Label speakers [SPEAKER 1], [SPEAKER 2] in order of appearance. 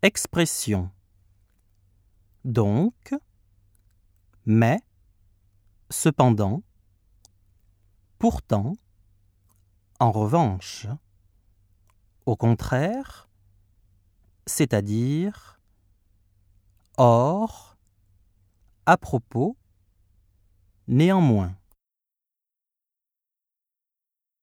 [SPEAKER 1] Expression. Donc, mais, cependant, pourtant, en revanche, au contraire, c'est-à-dire, or, à propos, néanmoins.